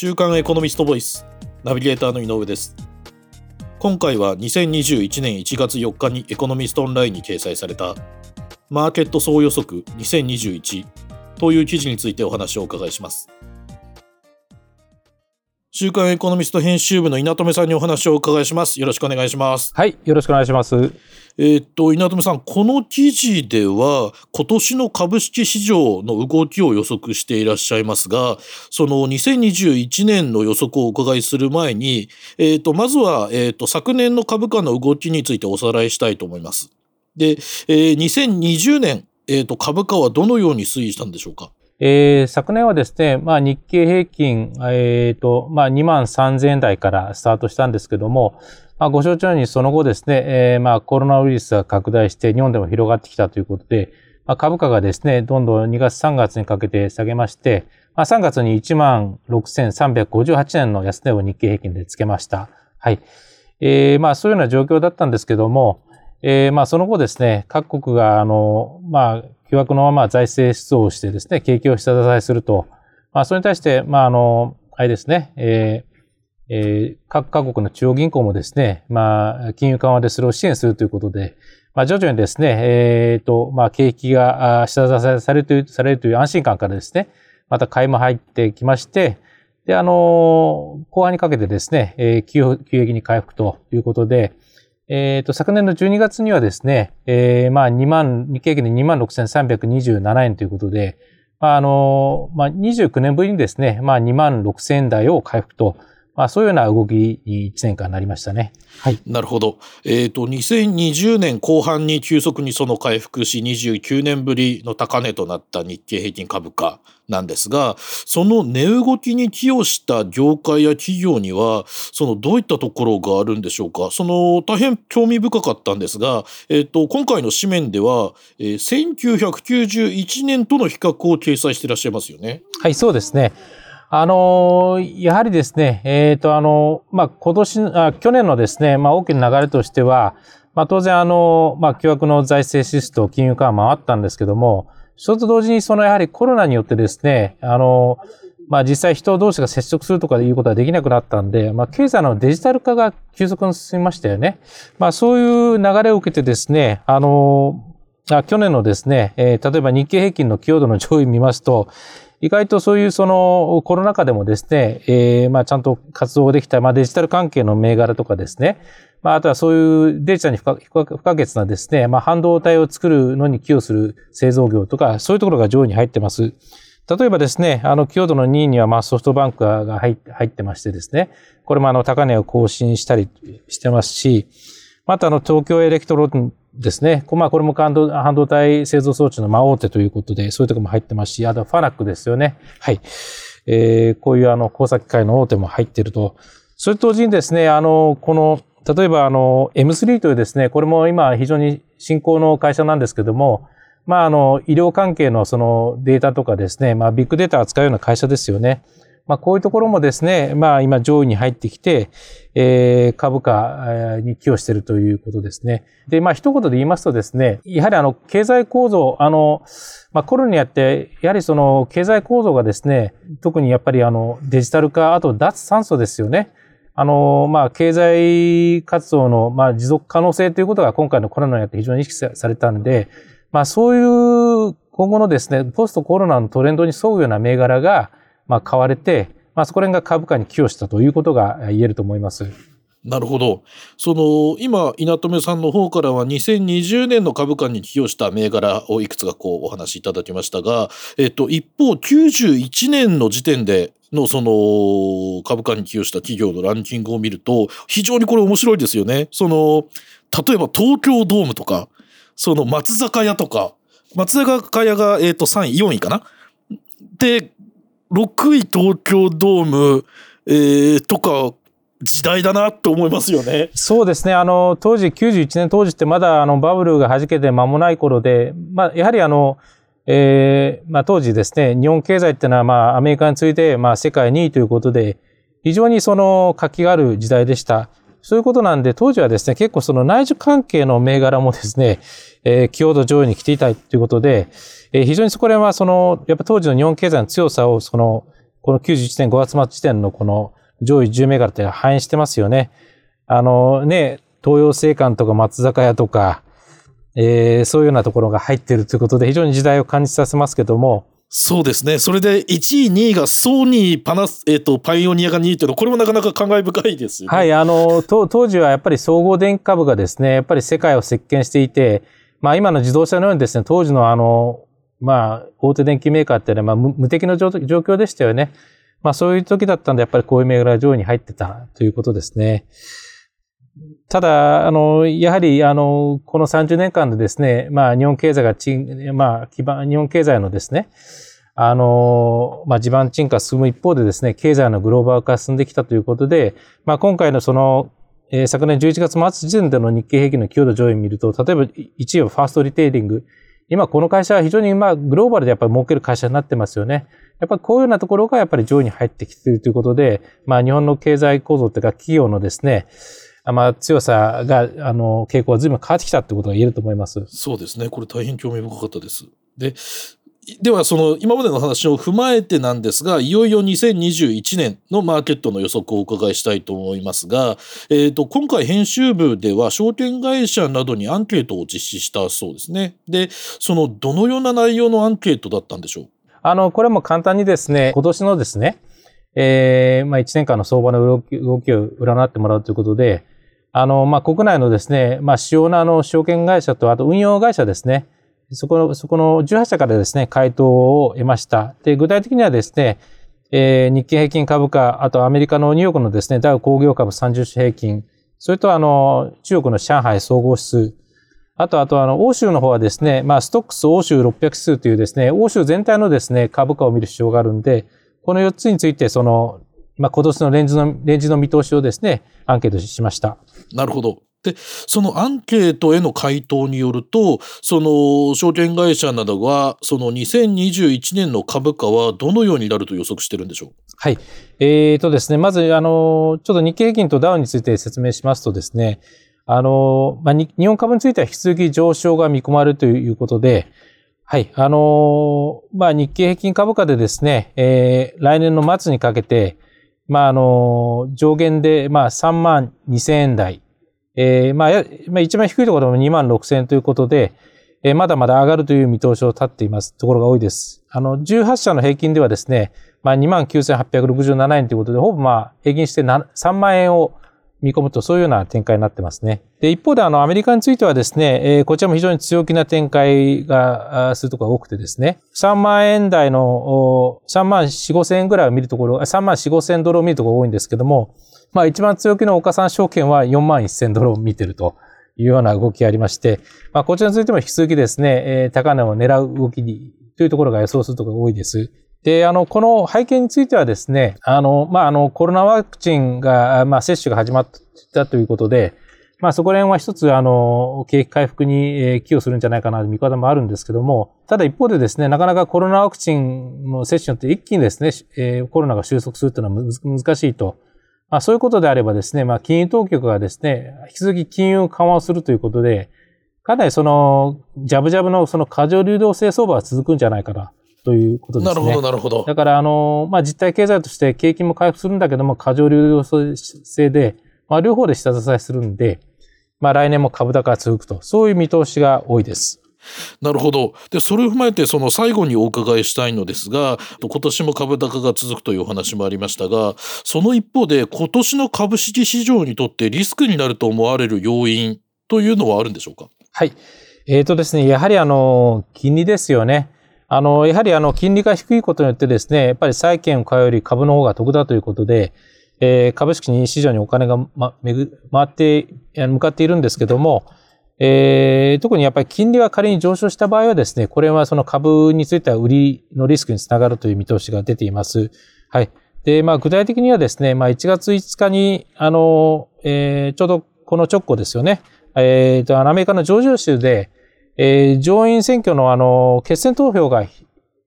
週刊エコノミストボイスナビゲーターの井上です。今回は2021年1月4日にエコノミストオンラインに掲載されたマーケット総予測2021という記事についてお話をお伺いします。週刊エコノミスト編集部の稲留さんにお話をお伺いします。よろしくお願いします。はいよろしくお願いします。えー、っと稲留さんこの記事では今年の株式市場の動きを予測していらっしゃいますがその2021年の予測をお伺いする前に、えー、っとまずは、えー、っと昨年の株価の動きについておさらいしたいと思います。で、えー、2020年、えー、と株価はどのように推移したんでしょうか？えー、昨年はですね、まあ、日経平均、えーとまあ、2万3000円台からスタートしたんですけども、まあ、ご承知のようにその後ですね、えー、まあコロナウイルスが拡大して日本でも広がってきたということで、まあ、株価がですね、どんどん2月3月にかけて下げまして、まあ、3月に1万6358円の安値を日経平均でつけました。はい。えー、まあそういうような状況だったんですけども、えー、まあその後ですね、各国があの、まあ巨額のまま財政出動をしてですね、景気を下支えすると。まあ、それに対して、まあ、あの、あれですね、えーえー、各各国の中央銀行もですね、まあ、金融緩和でそれを支援するということで、まあ、徐々にですね、えっ、ー、と、まあ、景気が下支えされるという、されるという安心感からですね、また買いも入ってきまして、で、あの、後半にかけてですね、えー、急激に回復ということで、えっ、ー、と、昨年の12月にはですね、えー、まあ、2万、日経平均で26,327円ということで、まあ、あの、まあ、29年ぶりにですね、まあ、2万6,000円台を回復とまあ、そういうような動きに1年間なりましたね。はい。なるほど。えっ、ー、と、2020年後半に急速にその回復し、29年ぶりの高値となった日経平均株価なんですが、その値動きに寄与した業界や企業には、そのどういったところがあるんでしょうか？その大変興味深かったんですが、えっ、ー、と、今回の紙面では、えー、1991年との比較を掲載していらっしゃいますよね。はい、そうですね。あのやはりですね、えっ、ー、と、あの、まあ、今年、あ去年のですね、まあ、大きな流れとしては、まあ、当然、あの、まあ、巨額の財政支出と金融緩和もあったんですけども、一つ同時に、その、やはりコロナによってですね、あの、まあ、実際人同士が接触するとかいうことはできなくなったんで、まあ、経済のデジタル化が急速に進みましたよね。まあ、そういう流れを受けてですね、あの、あ去年のですね、えー、例えば日経平均の寄与度の上位見ますと、意外とそういうそのコロナ禍でもですね、えー、まあちゃんと活動できた、まあデジタル関係の銘柄とかですね、まああとはそういうデジタルに不可欠なですね、まあ半導体を作るのに寄与する製造業とか、そういうところが上位に入ってます。例えばですね、あの、強度の2位には、まあ、ソフトバンクが入ってましてですね、これもあの、高値を更新したりしてますし、またあの、東京エレクトロンですね。まあ、これも半導体製造装置のまあ大手ということで、そういうとこも入ってますし、あとはファナックですよね。はい。えー、こういうあの、工作機械の大手も入ってると。それと同時にですね、あの、この、例えばあの、M3 というですね、これも今非常に新興の会社なんですけども、まあ、あの、医療関係のそのデータとかですね、まあ、ビッグデータを扱うような会社ですよね。まあ、こういうところもですね、まあ、今上位に入ってきて、えー、株価に寄与しているということですね。で、まあ、一言で言いますとですね、やはりあの、経済構造、あの、まあ、コロナにあって、やはりその、経済構造がですね、特にやっぱりあの、デジタル化、あと脱炭素ですよね。あの、まあ、経済活動の、まあ、持続可能性ということが今回のコロナにあって非常に意識されたんで、まあ、そういう今後のですね、ポストコロナのトレンドに沿うような銘柄が、まあ、買われて、まあ、そこら辺が株価に寄与したということが言えると思います。なるほど。その今稲留さんの方からは2020年の株価に寄与した銘柄をいくつかこうお話しいただきましたが、えっと一方91年の時点でのその株価に寄与した企業のランキングを見ると非常にこれ面白いですよね。その例えば東京ドームとかその松坂屋とか松坂屋がえっと3位4位かな？で6位東京ドーム、えー、とか時代だなって思いますよね。そうですね。あの、当時、91年当時ってまだあのバブルが弾けて間もない頃で、まあ、やはりあの、えー、まあ当時ですね、日本経済っていうのはまあアメリカに次いでまあ世界2位ということで、非常にその活気がある時代でした。そういうことなんで、当時はですね、結構その内需関係の銘柄もですね、えー、強度上位に来ていたということで、えー、非常にそこら辺はその、やっぱ当時の日本経済の強さをその、この91年5月末時点のこの上位10銘柄って反映してますよね。あのね、東洋製缶とか松坂屋とか、えー、そういうようなところが入っているということで非常に時代を感じさせますけども、そうですね。それで1位、2位がソニー、パナス、えっ、ー、と、パイオニアが2位というのは、これもなかなか感慨深いですよね。はい、あの、当時はやっぱり総合電気株がですね、やっぱり世界を席巻していて、まあ今の自動車のようにですね、当時のあの、まあ、大手電機メーカーっていうのは、まあ、無敵の状況でしたよね。まあそういう時だったんで、やっぱりこういう銘柄上位に入ってたということですね。ただ、あの、やはり、あの、この30年間でですね、まあ、日本経済がち、まあ、基盤、日本経済のですね、あの、まあ、地盤沈下進む一方でですね、経済のグローバル化が進んできたということで、まあ、今回のその、えー、昨年11月末時点での日経平均の強度上位を見ると、例えば1位はファーストリテイリング。今この会社は非常にまあグローバルでやっぱり儲ける会社になってますよね。やっぱりこういうようなところがやっぱり上位に入ってきているということで、まあ日本の経済構造というか企業のですね、まあ、強さが、あの、傾向が随分変わってきたってことが言えると思います。そうですね。これ大変興味深かったです。で、では、その、今までの話を踏まえてなんですが、いよいよ2021年のマーケットの予測をお伺いしたいと思いますが、えっ、ー、と、今回編集部では証券会社などにアンケートを実施したそうですね。で、その、どのような内容のアンケートだったんでしょう？あの、これも簡単にですね、今年のですね、えー、まあ1年間の相場の動きを占ってもらうということで、あの、まあ、国内のですね、まあ、主要なあの、証券会社と、あと運用会社ですね。そこの、そこの18社からですね、回答を得ました。で、具体的にはですね、えー、日経平均株価、あとアメリカのニューヨークのですね、ダウ工業株30種平均、それとあの、中国の上海総合指数、あと、あと、あの、欧州の方はですね、まあ、ストックス欧州600指数というですね、欧州全体のですね、株価を見る必要があるんで、この4つについて、その、まあ、今年のレンジの、レンジの見通しをですね、アンケートしました。なるほど。で、そのアンケートへの回答によると、その証券会社などは、その2021年の株価はどのようになると予測してるんでしょう？はい。えーとですね、まず、あの、ちょっと日経平均とダウンについて説明しますとですね、あの、まあ、日本株については引き続き上昇が見込まれるということで、はい。あの、まあ、日経平均株価でですね、えー、来年の末にかけて、まあ、あの、上限で、まあ、3万2000円台。えー、まあ、まあ、一番低いところも2万6000円ということで、えー、まだまだ上がるという見通しを立っていますところが多いです。あの、18社の平均ではですね、まあ、29,867円ということで、ほぼまあ、平均して3万円を見込むと、そういうような展開になってますね。で、一方で、あの、アメリカについてはですね、えー、こちらも非常に強気な展開が、するところが多くてですね、3万円台の、3万4、5千円ぐらいを見るところ、3万4、5千ドルを見るところが多いんですけども、まあ、一番強気の岡三証券は4万1千ドルを見てるというような動きがありまして、まあ、こちらについても引き続きですね、えー、高値を狙う動きに、というところが予想するところが多いです。で、あの、この背景についてはですね、あの、まあ、あの、コロナワクチンが、まあ、接種が始まったということで、まあ、そこら辺は一つ、あの、景気回復に寄与するんじゃないかなという見方もあるんですけども、ただ一方でですね、なかなかコロナワクチンの接種によって一気にですね、え、コロナが収束するというのは難しいと。まあ、そういうことであればですね、まあ、金融当局がですね、引き続き金融緩和をするということで、かなりその、ジャブジャブのその過剰流動性相場は続くんじゃないかな。ということですね。なるほど、なるほど。だから、あの、まあ、実体経済として景気も回復するんだけども、過剰流動性で、まあ、両方で下支えするんで、まあ、来年も株高が続くと、そういう見通しが多いです。なるほど。で、それを踏まえて、その最後にお伺いしたいのですが、今年も株高が続くというお話もありましたが、その一方で、今年の株式市場にとってリスクになると思われる要因というのはあるんでしょうか？はい。えっ、ー、とですね、やはりあの、金利ですよね。あの、やはりあの、金利が低いことによってですね、やっぱり債券を買うより株の方が得だということで、えー、株式市場にお金が、ま、回って、向かっているんですけども、えー、特にやっぱり金利が仮に上昇した場合はですね、これはその株については売りのリスクにつながるという見通しが出ています。はい。で、まあ具体的にはですね、まあ1月5日に、あの、えー、ちょうどこの直後ですよね、えー、と、アメリカの上場州で、えー、上院選挙のあの、決選投票が、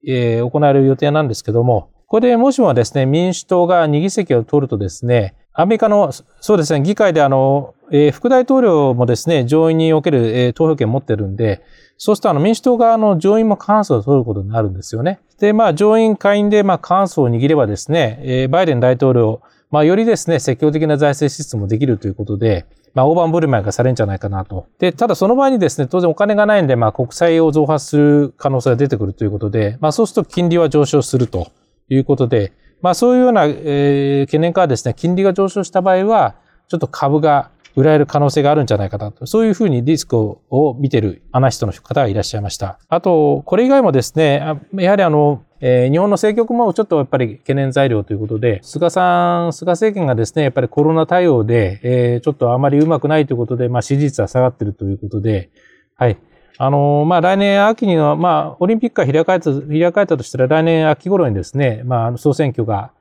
えー、行われる予定なんですけども、これでもしもですね、民主党が2議席を取るとですね、アメリカの、そうですね、議会であの、えー、副大統領もですね、上院における、えー、投票権を持ってるんで、そうするとあの民主党側の上院も過半数を取ることになるんですよね。で、まあ上院下院でまあ過半数を握ればですね、えー、バイデン大統領、まあよりですね、積極的な財政支出もできるということで、まあ大盤振る舞いがされるんじゃないかなと。で、ただその場合にですね、当然お金がないんで、まあ国債を増発する可能性が出てくるということで、まあそうすると金利は上昇するということで、まあそういうような、えー、懸念からですね、金利が上昇した場合は、ちょっと株が売られる可能性があるんじゃないかなと。そういうふうにリスクを見てるアナリストの方がいらっしゃいました。あと、これ以外もですね、やはりあの、えー、日本の政局もちょっとやっぱり懸念材料ということで、菅さん、菅政権がですね、やっぱりコロナ対応で、えー、ちょっとあまりうまくないということで、まあ支持率は下がってるということで、はい。あの、まあ来年秋には、まあオリンピックが開かれた、開かれたとしたら来年秋頃にですね、まあ総選挙が、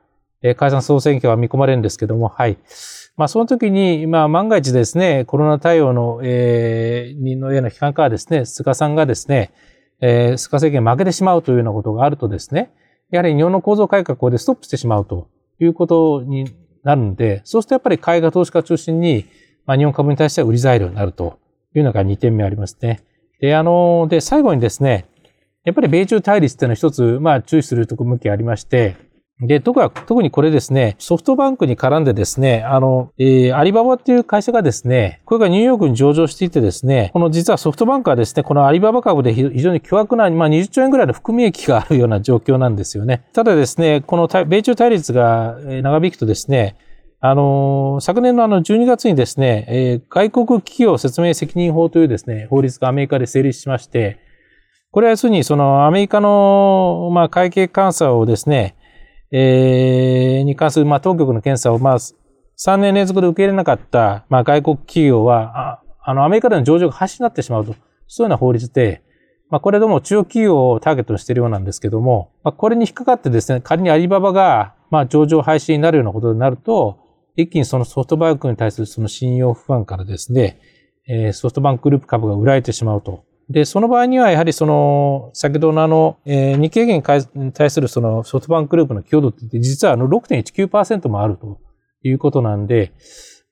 えー、解散総選挙が見込まれるんですけども、はい。まあ、その時に、まあ、万が一ですね、コロナ対応の、えー、のような機関からですね、菅さんがですね、えー、菅政権負けてしまうというようなことがあるとですね、やはり日本の構造改革をでストップしてしまうということになるので、そうするとやっぱり海外投資家中心に、まあ、日本株に対しては売り材料になるというのが2点目ありますね。で、あの、で、最後にですね、やっぱり米中対立っていうのは一つ、まあ、注意するところ向きありまして、で、特は特にこれですね、ソフトバンクに絡んでですね、あの、えー、アリババっていう会社がですね、これがニューヨークに上場していてですね、この実はソフトバンクはですね、このアリババ株で非常に巨額な、まあ20兆円ぐらいの含み益があるような状況なんですよね。ただですね、この米中対立が長引くとですね、あの、昨年のあの12月にですね、えー、外国企業説明責任法というですね、法律がアメリカで成立しまして、これは要するにそのアメリカの、まあ、会計監査をですね、えー、に関する、まあ、当局の検査を、まあ、3年連続で受け入れなかった、まあ、外国企業は、ああの、アメリカでの上場が廃止になってしまうと、そういうような法律で、まあ、これでも中央企業をターゲットにしているようなんですけども、まあ、これに引っかかってですね、仮にアリババが、まあ、上場廃止になるようなことになると、一気にそのソフトバンクに対するその信用不安からですね、えー、ソフトバンクグループ株が売られてしまうと。で、その場合にはやはりその、先ほどのあの、えー、日経平均に対するそのソフトバンクグループの寄与度って実はあの6.19%もあるということなんで、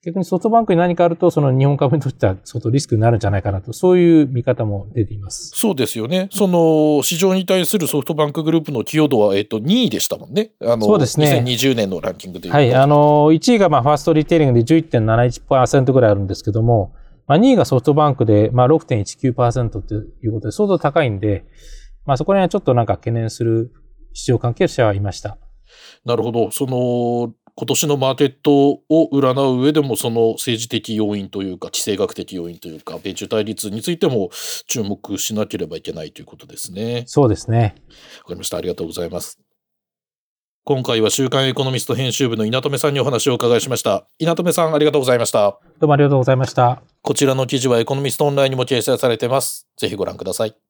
逆にソフトバンクに何かあると、その日本株にとっては相当リスクになるんじゃないかなと、そういう見方も出ています。そうですよね。その、市場に対するソフトバンクグループの寄与度は、えっと、2位でしたもんね。あの、そうですね。2020年のランキングでいうと。はい。あの、1位がまあ、ファーストリテイリングで11.71%ぐらいあるんですけども、まあ、2位がソフトバンクで、まあ、6.19%ということで、相当高いんで、まあ、そこにはちょっとなんか懸念する市場関係者はいました。なるほど。その、今年のマーケットを占う上でも、その政治的要因というか、地政学的要因というか、米中対立についても注目しなければいけないということですね。そうですね。わかりました。ありがとうございます。今回は週刊エコノミスト編集部の稲留さんにお話をお伺いしました。稲留さん、ありがとうございました。どうもありがとうございました。こちらの記事はエコノミストオンラインにも掲載されています。ぜひご覧ください。